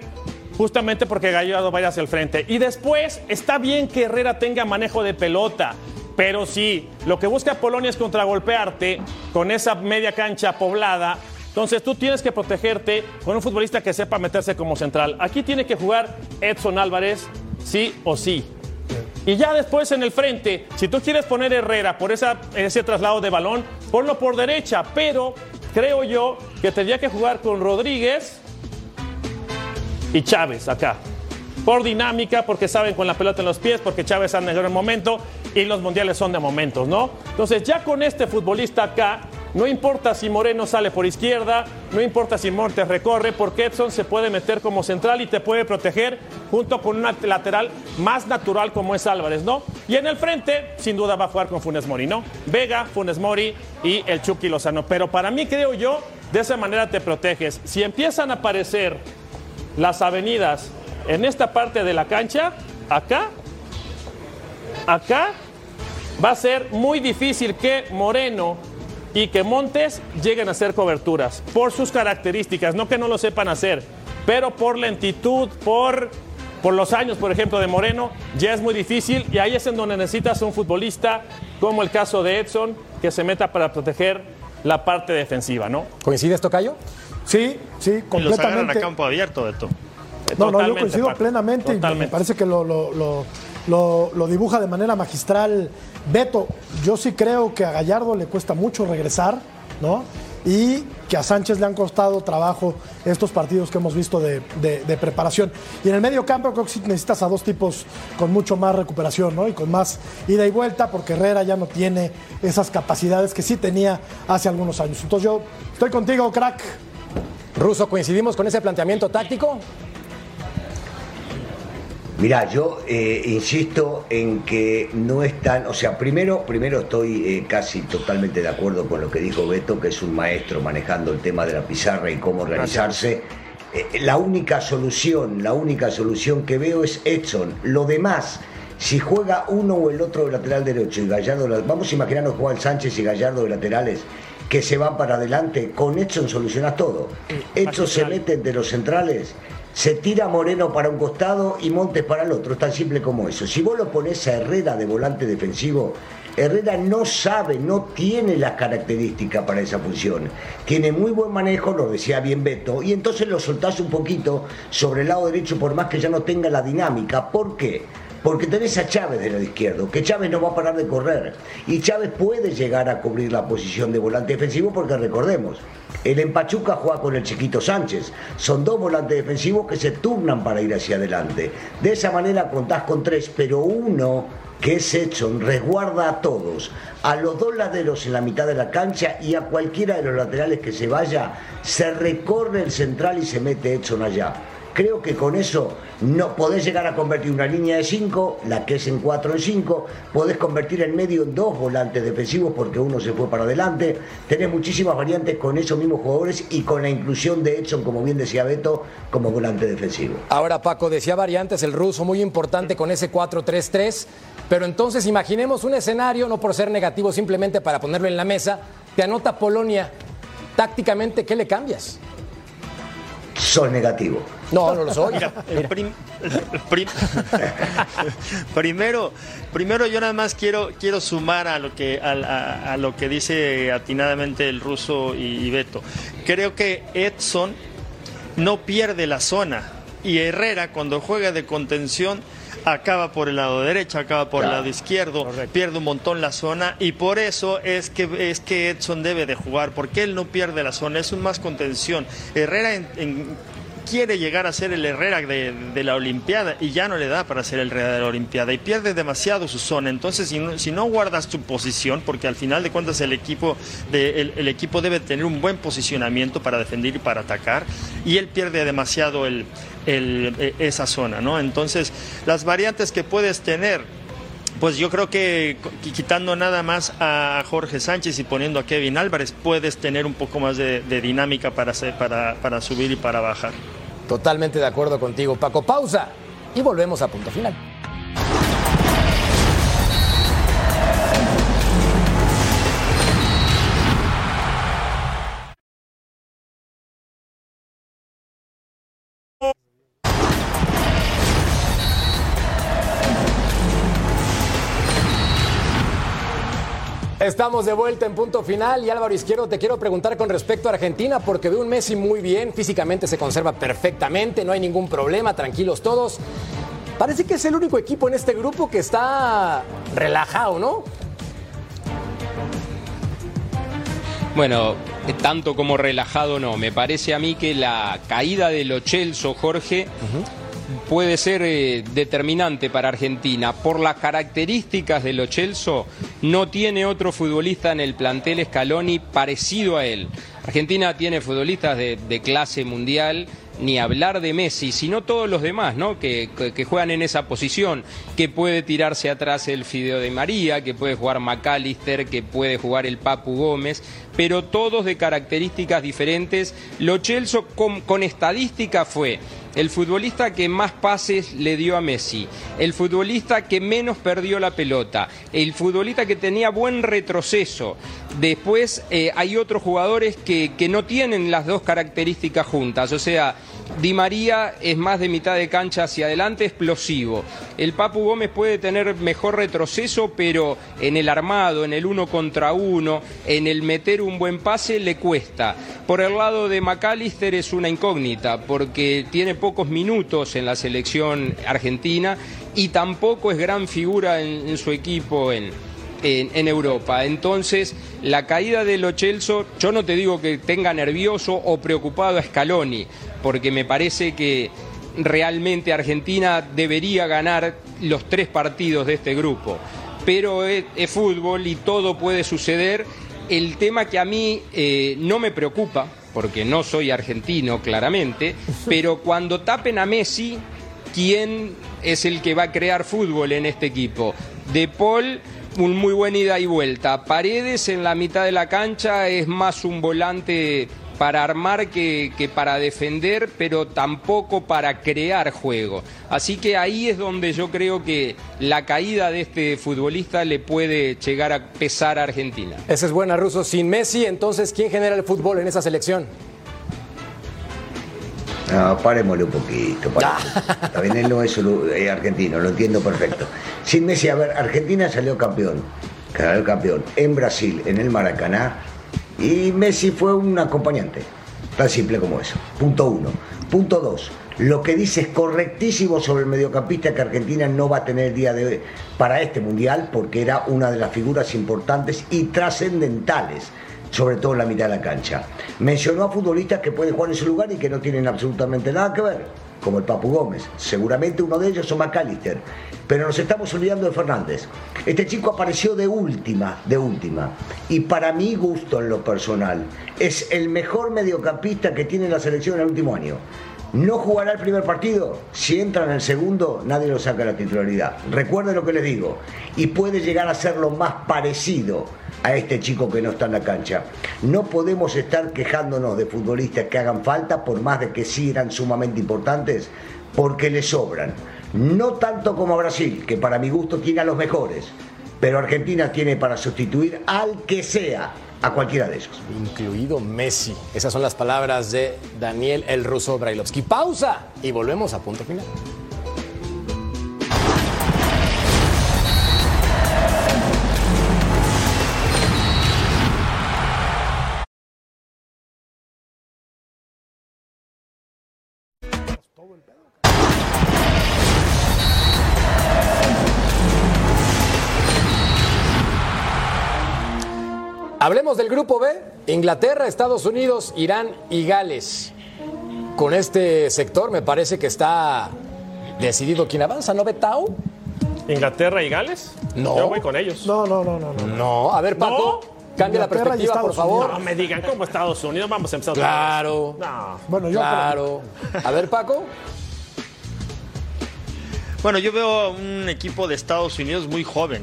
justamente porque Gallardo vaya hacia el frente. Y después está bien que Herrera tenga manejo de pelota, pero si lo que busca Polonia es contragolpearte con esa media cancha poblada, entonces tú tienes que protegerte con un futbolista que sepa meterse como central. Aquí tiene que jugar Edson Álvarez, sí o sí. Y ya después en el frente, si tú quieres poner Herrera por ese traslado de balón, ponlo por derecha, pero creo yo que tendría que jugar con Rodríguez y Chávez acá. Por dinámica, porque saben con la pelota en los pies, porque Chávez anda en el momento y los mundiales son de momentos, ¿no? Entonces ya con este futbolista acá, no importa si Moreno sale por izquierda, no importa si Montes recorre, porque Edson se puede meter como central y te puede proteger junto con una lateral más natural como es Álvarez, ¿no? Y en el frente, sin duda va a jugar con Funes Mori, ¿no? Vega, Funes Mori y el Chucky Lozano. Pero para mí, creo yo, de esa manera te proteges. Si empiezan a aparecer las avenidas en esta parte de la cancha, acá, acá, va a ser muy difícil que Moreno y que Montes lleguen a hacer coberturas por sus características, no que no lo sepan hacer, pero por lentitud, por, por los años, por ejemplo, de Moreno, ya es muy difícil y ahí es en donde necesitas un futbolista como el caso de Edson, que se meta para proteger la parte defensiva, ¿no? ¿Coincides, Tocayo? Sí, sí, Y los agarran a completamente. campo abierto, Beto. No, no, yo coincido Paco, plenamente y me parece que lo, lo- lo- lo- lo dibuja de manera magistral Beto. Yo sí creo que a Gallardo le cuesta mucho regresar, ¿no? Y que a Sánchez le han costado trabajo estos partidos que hemos visto de, de- de preparación. Y en el medio campo creo que sí necesitas a dos tipos con mucho más recuperación, ¿no? Y con más ida y vuelta, porque Herrera ya no tiene esas capacidades que sí tenía hace algunos años. Entonces yo estoy contigo, crack. Ruso, ¿coincidimos con ese planteamiento táctico? Mira, yo eh, insisto en que no están, o sea, primero, primero estoy eh, casi totalmente de acuerdo con lo que dijo Beto, que es un maestro manejando el tema de la pizarra y cómo organizarse. Eh, la única solución, la única solución que veo es Edson. Lo demás, si juega uno o el otro de lateral derecho y Gallardo, la- vamos a imaginarnos Juan Sánchez y Gallardo de laterales que se van para adelante, con Edson solucionas todo. Edson se mete entre los centrales, se tira Moreno para un costado y Montes para el otro, es tan simple como eso. Si vos lo pones a Herrera de volante defensivo, Herrera no sabe, no tiene las características para esa función. Tiene muy buen manejo, lo decía bien Beto, y entonces lo soltás un poquito sobre el lado derecho por más que ya no tenga la dinámica. ¿Por qué? Porque tenés a Chávez del izquierdo, que Chávez no va a parar de correr. Y Chávez puede llegar a cubrir la posición de volante defensivo porque recordemos, el Empachuca juega con el chiquito Sánchez. Son dos volantes defensivos que se turnan para ir hacia adelante. De esa manera contás con tres, pero uno que es Edson resguarda a todos, a los dos laderos en la mitad de la cancha y a cualquiera de los laterales que se vaya, se recorre el central y se mete Edson allá. Creo que con eso no podés llegar a convertir una línea de 5, la que es en 4 en 5, podés convertir en medio en dos volantes defensivos porque uno se fue para adelante. Tenés muchísimas variantes con esos mismos jugadores y con la inclusión de Edson, como bien decía Beto, como volante defensivo. Ahora Paco decía variantes, el ruso muy importante con ese 4-3-3, pero entonces imaginemos un escenario, no por ser negativo, simplemente para ponerlo en la mesa, te anota Polonia, tácticamente, ¿qué le cambias? Sos negativo. No, no lo soy. Mira, el prim- el prim- primero, primero yo nada más quiero, quiero sumar a lo que a, a- a lo que dice atinadamente el ruso y, y Beto. Creo que Edson no pierde la zona y Herrera cuando juega de contención acaba por el lado derecho, acaba por el lado izquierdo, pierde un montón la zona y por eso es que es que Edson debe de jugar porque él no pierde la zona, es un más contención. Herrera en- en- quiere llegar a ser el Herrera de, la Olimpiada y ya no le da para ser el Herrera de la Olimpiada y pierde demasiado su zona. Entonces, si no, si no guardas tu posición, porque al final de cuentas el equipo, de, el, equipo debe tener un buen posicionamiento para defender y para atacar, y él pierde demasiado el, eh, esa zona, ¿no? Entonces, las variantes que puedes tener. Pues yo creo que qu- quitando nada más a Jorge Sánchez y poniendo a Kevin Álvarez, puedes tener un poco más de, dinámica para, para subir y para bajar. Totalmente de acuerdo contigo, Paco. Pausa y volvemos a punto final. Estamos de vuelta en punto final y Álvaro Izquierdo te quiero preguntar con respecto a Argentina porque veo un Messi muy bien, físicamente se conserva perfectamente, no hay ningún problema, tranquilos todos. Parece que es el único equipo en este grupo que está relajado, ¿no? Bueno, tanto como relajado no. Me parece a mí que la caída de Lo Celso, Jorge, puede ser eh, determinante para Argentina. Por las características de Lo Celso, no tiene otro futbolista en el plantel Scaloni parecido a él. Argentina tiene futbolistas de, de clase mundial, ni hablar de Messi, sino todos los demás, ¿no? Que, juegan en esa posición, que puede tirarse atrás el Fideo de María, que puede jugar McAllister, que puede jugar el Papu Gómez, pero todos de características diferentes. Lo Celso con, con estadística fue el futbolista que más pases le dio a Messi, el futbolista que menos perdió la pelota, el futbolista que tenía buen retroceso. Después eh, hay otros jugadores que, que no tienen las dos características juntas, o sea, Di María es más de mitad de cancha hacia adelante, explosivo. El Papu Gómez puede tener mejor retroceso, pero en el armado, en el uno contra uno, en el meter un buen pase, le cuesta. Por el lado de McAllister es una incógnita, porque tiene pocos minutos en la selección argentina y tampoco es gran figura en, en su equipo en, en, en Europa. Entonces, la caída de Lo Celso, yo no te digo que tenga nervioso o preocupado a Scaloni, porque me parece que realmente Argentina debería ganar los tres partidos de este grupo. Pero es, es fútbol y todo puede suceder. El tema que a mí eh, no me preocupa, porque no soy argentino claramente, pero cuando tapen a Messi, ¿quién es el que va a crear fútbol en este equipo? De Paul, un muy buen ida y vuelta. Paredes en la mitad de la cancha es más un volante para armar que, que para defender, pero tampoco para crear juego. Así que ahí es donde yo creo que la caída de este futbolista le puede llegar a pesar a Argentina. Esa es buena, Ruso. Sin Messi, entonces, ¿quién genera el fútbol en esa selección? No, parémosle un poquito. Está bien, él no es eh, argentino, lo entiendo perfecto. Sin Messi, a ver, Argentina salió campeón. Salió campeón en Brasil, en el Maracaná. Y Messi fue un acompañante. Tan simple como eso. Punto uno. Punto dos. Lo que dice es correctísimo sobre el mediocampista que Argentina no va a tener día de hoy para este mundial porque era una de las figuras importantes y trascendentales sobre todo en la mitad de la cancha. Mencionó a futbolistas que pueden jugar en su lugar y que no tienen absolutamente nada que ver, como el Papu Gómez. Seguramente uno de ellos es McAllister. Pero nos estamos olvidando de Fernández. Este chico apareció de última, de última. Y para mi gusto en lo personal, es el mejor mediocampista que tiene la selección en el último año. No jugará el primer partido. Si entra en el segundo, nadie lo saca la titularidad. Recuerden lo que les digo. Y puede llegar a ser lo más parecido a este chico que no está en la cancha. No podemos estar quejándonos de futbolistas que hagan falta, por más de que sí eran sumamente importantes, porque le sobran. No tanto como a Brasil, que para mi gusto tiene a los mejores, pero Argentina tiene para sustituir al que sea a cualquiera de ellos. Incluido Messi. Esas son las palabras de Daniel El Ruso Brailovsky. Pausa y volvemos a punto final. Hablemos del grupo B, Inglaterra, Estados Unidos, Irán y Gales. Con este sector me parece que está decidido quién avanza, ¿no, Betao? ¿Inglaterra y Gales? No. Yo voy con ellos. No, no, no, no. no. No, a ver, Paco, cambia la perspectiva, por favor. No me digan cómo Estados Unidos. Vamos a empezar otra Claro. vez. No. Bueno, yo Claro. A ver, Paco. Bueno, yo veo un equipo de Estados Unidos muy joven,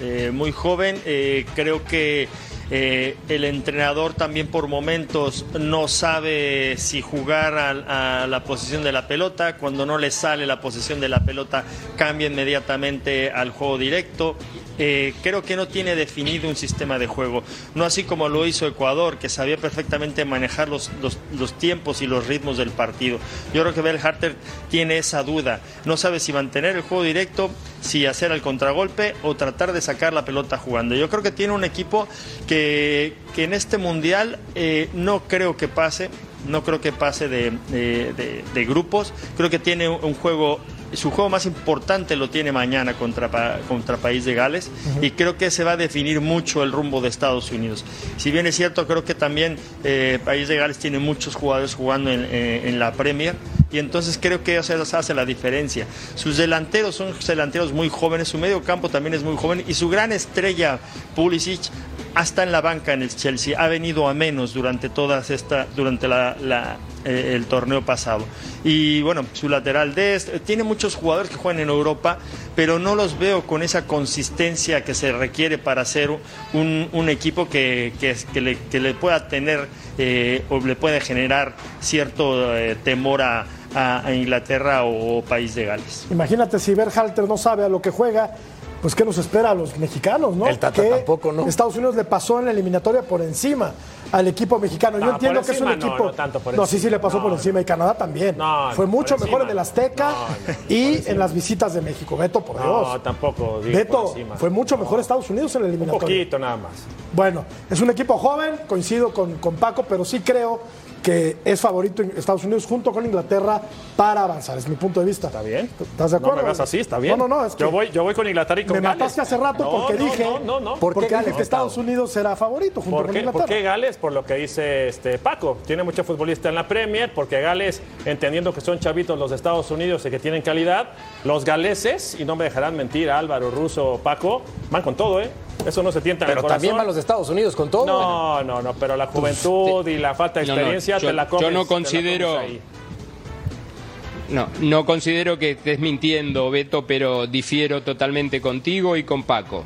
eh, muy joven. eh, creo que eh, el entrenador también por momentos no sabe si jugar a, a la posición de la pelota. Cuando no le sale la posición de la pelota, cambia inmediatamente al juego directo. Eh, creo que no tiene definido un sistema de juego. No así como lo hizo Ecuador, que sabía perfectamente manejar los, los, tiempos y los ritmos del partido. Yo creo que Bell Harter tiene esa duda. No sabe si mantener el juego directo, si hacer el contragolpe o tratar de sacar la pelota jugando. Yo creo que tiene un equipo que, que en este mundial eh, no creo que pase. No creo que pase de, de- grupos. Creo que tiene un juego su juego más importante lo tiene mañana contra, contra País de Gales y creo que se va a definir mucho el rumbo de Estados Unidos. Si bien es cierto, creo que también eh, País de Gales tiene muchos jugadores jugando en, eh, en la Premier y entonces creo que eso hace la diferencia. Sus delanteros son delanteros muy jóvenes, su medio campo también es muy joven y su gran estrella Pulisic hasta en la banca en el Chelsea ha venido a menos durante todas esta durante la, eh, el torneo pasado y bueno su lateral de este, tiene muchos jugadores que juegan en Europa pero no los veo con esa consistencia que se requiere para ser un, equipo que, que, le, pueda tener eh, o le puede generar cierto temor a, Inglaterra o País de Gales. Imagínate si Berhalter no sabe a lo que juega, pues qué nos espera a los mexicanos, ¿no? El Tata Que tampoco, ¿no? Estados Unidos le pasó en la eliminatoria por encima al equipo mexicano. Yo No, entiendo que es un no, equipo. no tanto por sí, sí encima. le pasó No, por no. encima y Canadá también. No, Fue mucho encima. mejor en el Azteca No, no, y en las visitas de México. Beto, por No, Dios. tampoco. digo Beto, encima. fue mucho mejor No, Estados Unidos en la Un eliminatoria. poquito nada más. Bueno, es un equipo joven, coincido con, con Paco, pero sí creo que es favorito en Estados Unidos junto con Inglaterra para avanzar. Es mi punto de vista. Está bien. ¿Estás de acuerdo? No me hagas así, está bien. No, no, no. Es que yo, voy, yo voy con Inglaterra y con me Gales. mataste hace rato No, porque no, dije, No, no, no. ¿Por porque dije que Estados Unidos será favorito junto ¿Por con Inglaterra. por qué Gales? Por lo que dice este Paco. Tiene mucho futbolista en la Premier, porque Gales, entendiendo que son chavitos los de Estados Unidos y que tienen calidad, los galeses, y no me dejarán mentir Álvaro, Russo, Paco, van con todo, ¿eh? Eso no se tienta en Pero el corazón. también van los de Estados Unidos con todo. No, no, no, pero la juventud y la falta de No, no, experiencia yo- te la yo comes. no te la considero-. No, no considero que estés mintiendo, Beto, pero difiero totalmente contigo y con Paco.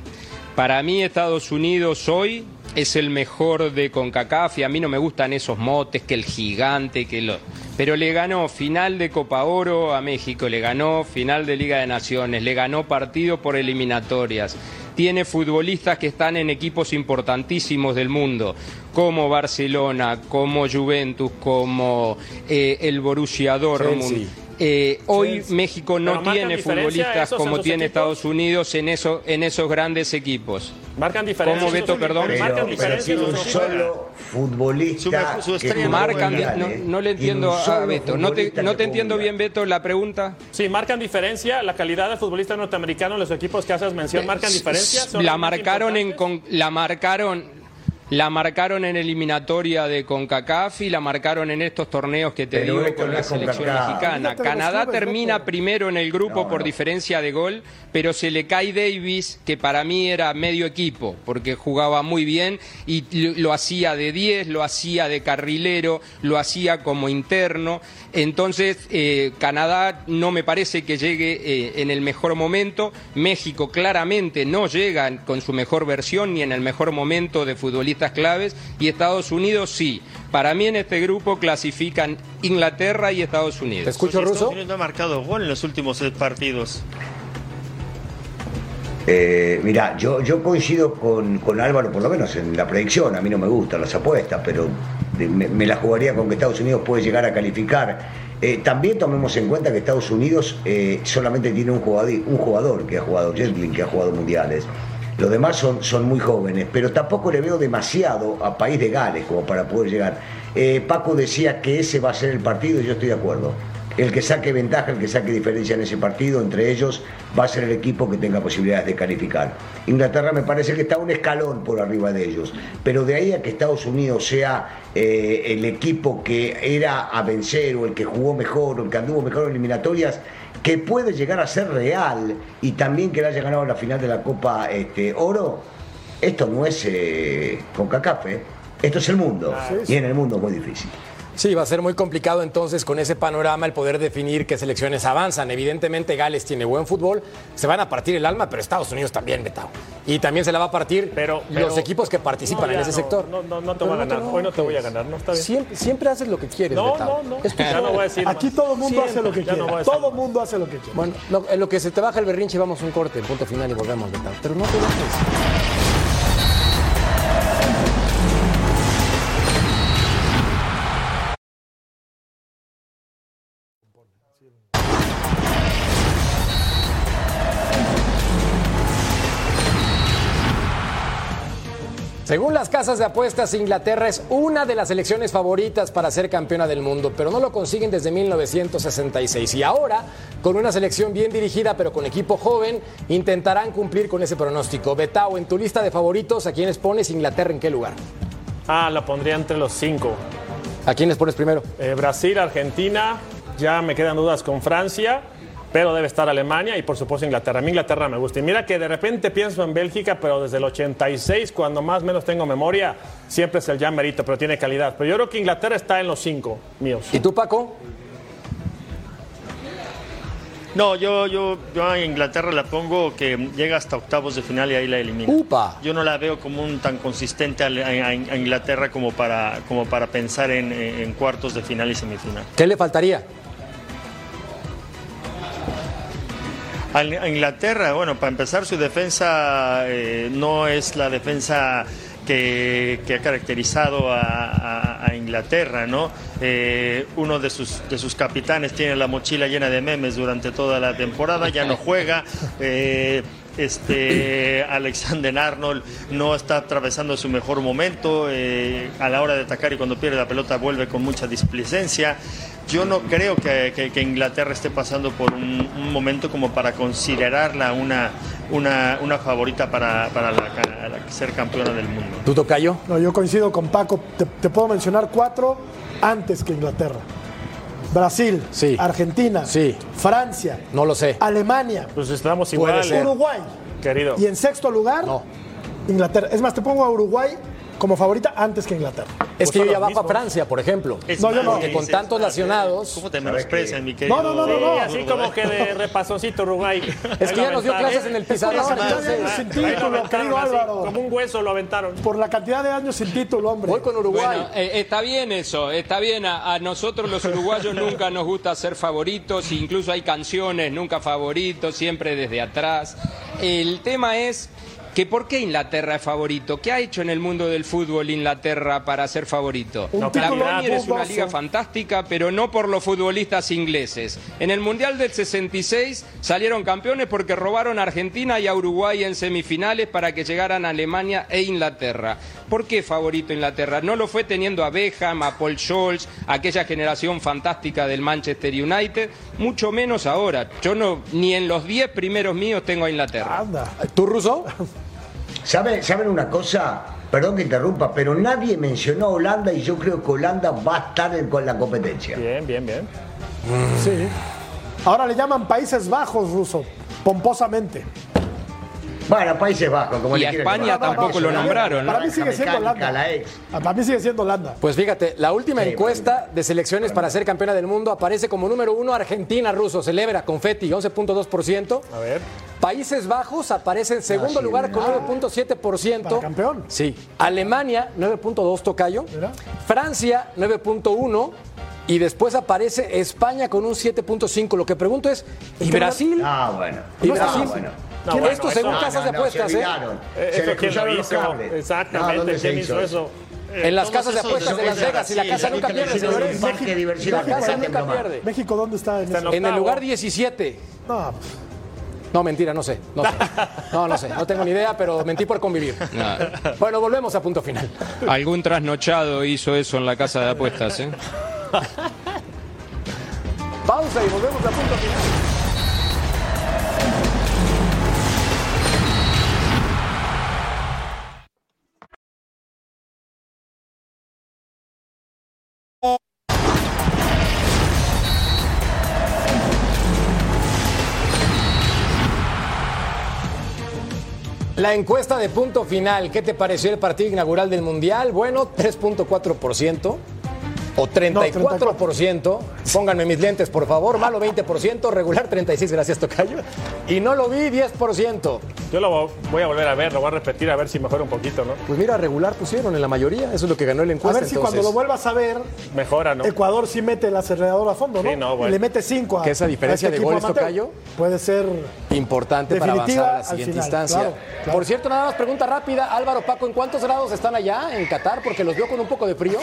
Para mí Estados Unidos hoy es el mejor de CONCACAF y a mí no me gustan esos motes, que el gigante, que lo... Pero le ganó final de Copa Oro a México, le ganó final de Liga de Naciones, le ganó partido por eliminatorias. Tiene futbolistas que están en equipos importantísimos del mundo, como Barcelona, como Juventus, como eh, el Borussia Dortmund. Eh, hoy México no tiene futbolistas como tiene equipos. Estados Unidos en, eso, en esos grandes equipos. Marcan diferencia. ¿Cómo, Beto, perdón? Pero, Marcan pero diferencia. un solo futbolista. Su- su que Marcan, mundiales. no, no le entiendo a Beto. No te, no te entiendo bien, mundial. Beto, la pregunta. Sí, marcan diferencia. La calidad de futbolista norteamericano en los equipos que haces mención marcan diferencia. ¿Son La marcaron en con- la marcaron la marcaron en eliminatoria de CONCACAF y la marcaron en estos torneos que te Pero digo con no la selección CONCACAF. mexicana. Canadá clubes, termina primero en el grupo No, por no. diferencia de gol, pero se le cae Davis, que para mí era medio equipo, porque jugaba muy bien y lo, lo hacía de 10, lo hacía de carrilero, lo hacía como interno. Entonces, eh, Canadá no me parece que llegue eh, en el mejor momento. México claramente no llega con su mejor versión ni en el mejor momento de futbolistas claves. Y Estados Unidos sí. Para mí en este grupo clasifican Inglaterra y Estados ¿Te Unidos. escucho, Estados Ruso? Unidos no ha marcado gol en los últimos eh, partidos. Eh, mira, yo, yo coincido con, con Álvaro, por lo menos en la predicción. A mí no me gustan las apuestas, pero me, me la jugaría con que Estados Unidos puede llegar a calificar. Eh, también tomemos en cuenta que Estados Unidos eh, solamente tiene un jugador, un jugador que ha jugado, Jetlin, que ha jugado mundiales. Los demás son, son muy jóvenes, pero tampoco le veo demasiado a País de Gales como para poder llegar. Eh, Paco decía que ese va a ser el partido y yo estoy de acuerdo. El que saque ventaja, el que saque diferencia en ese partido, entre ellos, va a ser el equipo que tenga posibilidades de calificar. Inglaterra me parece que está un escalón por arriba de ellos, pero de ahí a que Estados Unidos sea eh, el equipo que era a vencer o el que jugó mejor o el que anduvo mejor en eliminatorias, que puede llegar a ser real y también que le haya ganado la final de la Copa este, Oro, esto no es eh, CONCACAF, ¿eh? esto es el mundo y en el mundo es muy difícil. Sí, va a ser muy complicado entonces con ese panorama el poder definir qué selecciones avanzan. Evidentemente Gales tiene buen fútbol, se van a partir el alma, pero Estados Unidos también, Betao. Y también se la va a partir Pero- los equipos que participan No, en ese no, sector. No, no, no te Pero voy a ganar. Hoy no te voy a enojes. ganar, ¿no? Está bien. Siempre, siempre haces lo que quieres, No, Betao. no, no. Es Ya no voy a decir Aquí más. todo el mundo Siempre. hace lo que no quiere. todo el mundo hace lo que quiere. Bueno, lo- en lo que se te baja el berrinche, vamos a un corte, punto final y volvemos, Betao. Pero no te enojes. Según las casas de apuestas, Inglaterra es una de las selecciones favoritas para ser campeona del mundo, pero no lo consiguen desde 1966. Y ahora, con una selección bien dirigida, pero con equipo joven, intentarán cumplir con ese pronóstico. Betao, en tu lista de favoritos, ¿a quiénes pones Inglaterra en qué lugar? Ah, la pondría entre los cinco. ¿A quiénes pones primero? Eh, Brasil, Argentina, ya me quedan dudas con Francia, pero debe estar Alemania y por supuesto Inglaterra. A mí Inglaterra me gusta. Y mira que de repente pienso en Bélgica, pero desde el 86, cuando más o menos tengo memoria, siempre es el ya merito, pero tiene calidad. Pero yo creo que Inglaterra está en los cinco míos. ¿Y tú, Paco? No, yo, yo, yo a Inglaterra la pongo que llega hasta octavos de final y ahí la elimina. ¡Upa! Yo no la veo como un tan consistente a, a- a Inglaterra como para, como para pensar en, en cuartos de final y semifinal. ¿Qué le faltaría? A Inglaterra, bueno, para empezar su defensa eh, no es la defensa que, que ha caracterizado a Inglaterra, ¿no? Eh, uno de sus, de sus capitanes tiene la mochila llena de memes durante toda la temporada, ya no juega. eh, este Alexander Arnold no está atravesando su mejor momento eh, a la hora de atacar y cuando pierde la pelota vuelve con mucha displicencia. Yo no creo que, que- que Inglaterra esté pasando por un, un momento como para considerarla una, una, una favorita para, para la ser campeona del mundo. ¿Tú, Tocayo? No, yo coincido con Paco. Te, te puedo mencionar cuatro antes que Inglaterra. Brasil, Sí. Argentina, Sí. Francia, No lo sé. Alemania, Pues estamos igual. Uruguay. querido. Y en sexto lugar, No. Inglaterra. Es más, te pongo a Uruguay como favorita antes que Inglaterra. Es Pues que son yo ya para mismos. Francia, por ejemplo. Es No, yo no. Porque con tantos nacionados- ¿Cómo te ¿Sabe menosprecian, mi querido? No, no, no, no, no. Sí, así como que de repasoncito Uruguay. Es que ya nos dio clases en el pizarrón. Por la cantidad de entonces- años sin título, querido así, Álvaro. Como un hueso lo aventaron. Por la cantidad de años sin título, hombre. Voy con Uruguay. Bueno, eh, está bien eso, está bien. A, a nosotros los uruguayos nunca nos gusta ser favoritos, incluso hay canciones nunca favoritos, siempre desde atrás. El tema es que por qué Inglaterra es favorito. ¿Qué ha hecho en el mundo del fútbol Inglaterra para ser favorito? Un la Premier es una liga fantástica, pero no por los futbolistas ingleses. En el Mundial del 66 salieron campeones porque robaron a Argentina y a Uruguay en semifinales para que llegaran a Alemania e Inglaterra. ¿Por qué favorito Inglaterra? No lo fue teniendo a Beckham, a Paul Scholes, aquella generación fantástica del Manchester United, mucho menos ahora. Yo no, ni en los 10 primeros míos tengo a Inglaterra. Anda. ¿Tú, Ruso? ¿Saben, ¿Saben una cosa? Perdón que interrumpa, pero nadie mencionó a Holanda y yo creo que Holanda va a estar en- con la competencia. Bien, bien, bien. Sí. Ahora le llaman Países Bajos, ruso, pomposamente. Bueno, Países Bajos, como Y le a España llamar. tampoco lo nombraron, ¿no? Para mí sigue siendo Holanda. la ex. Ah, Para mí sigue siendo Holanda. Pues fíjate, la última Sí, encuesta de selecciones para ser campeona del mundo aparece como número uno Argentina, Ruso, celebra, confeti, 11.2%. A ver. Países Bajos aparece en segundo sí, lugar con ¿verdad? 9.7%. Para campeón. Sí. Alemania, 9.2 tocayo. Mira. Francia, 9.1. Y después aparece España con un 7.5. Lo que pregunto es, ¿y Brasil? Ah, bueno. ¿Y Ah, Brasil? bueno. No, ¿Quién- bueno, Esto según no, casas de no, apuestas, se ¿eh? olvidaron. Eh, Se ¿Eso le quién lo cruzaron los cables. No, Exactamente, ¿dónde se ¿quién hizo eso? En las casas de apuestas de Las Vegas y la casa nunca pierde, señores. La casa nunca pierde. México, ¿dónde está en el lugar 17. No, No, mentira, no sé. No, sé. no, no sé. No tengo ni idea, pero mentí por convivir. Nada. Bueno, volvemos a punto final. Algún trasnochado hizo eso en la casa de apuestas, ¿eh? Pausa y volvemos a punto final. La encuesta de punto final, ¿qué te pareció el partido inaugural del Mundial? Bueno, 3.4% o 34%. Pónganme mis lentes, por favor. Malo 20%, regular 36, gracias Tocayo. Y no lo vi 10%. Yo lo vo- voy a volver a ver, lo voy a repetir a ver si mejora un poquito, ¿no? Pues mira, regular pusieron en la mayoría, eso es lo que ganó el a encuesta. ver si cuando lo vuelvas a ver, Mejora, ¿no? Ecuador sí mete el acelerador a fondo, ¿no? Sí, no, bueno. Y le mete 5 a Que esa diferencia a este de goles, amateur. Tocayo. Puede ser Importante para avanzar a la siguiente final, instancia. claro, claro. Por cierto, nada más pregunta rápida, Álvaro Paco, ¿en cuántos grados están allá en Qatar? Porque los veo con un poco de frío.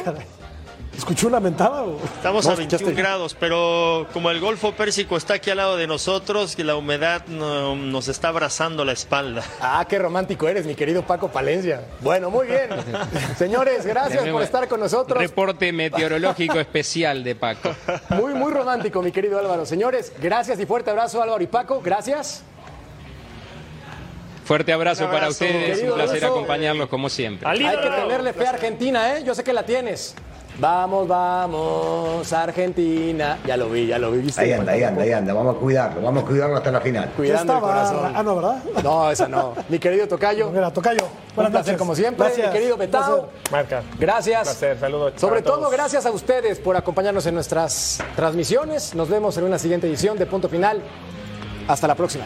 ¿Escuchó una mentada? Estamos No, a 21 escuchaste. grados, pero como el Golfo Pérsico está aquí al lado de nosotros, que la humedad no- nos está abrazando la espalda. Ah, qué romántico eres, mi querido Paco Palencia. Bueno, muy bien. Señores, gracias por estar con nosotros. Reporte meteorológico especial de Paco. Muy, muy romántico, mi querido Álvaro. Señores, gracias y fuerte abrazo, Álvaro y Paco. Gracias. Fuerte abrazo, Un para abrazo, ustedes, querido un placer Ruso. acompañarlos como siempre. Hay que tenerle fe a Argentina, ¿eh? Yo sé que la tienes. Vamos, vamos, Argentina. Ya lo vi, ya lo vi. ¿viste? Ahí anda, ahí anda, ahí anda. Vamos a cuidarlo, vamos a cuidarlo hasta la final. Cuidando el corazón. Ah, no, ¿verdad? No, esa no. Mi querido Tocayo. Mira, Tocayo. Un Buenas placer noches. como siempre, Gracias. mi querido Un Betao. placer. Marca. Gracias. Un placer, saludos Sobre todos. todo, gracias a ustedes por acompañarnos en nuestras transmisiones. Nos vemos en una siguiente edición de Punto Final. Hasta la próxima.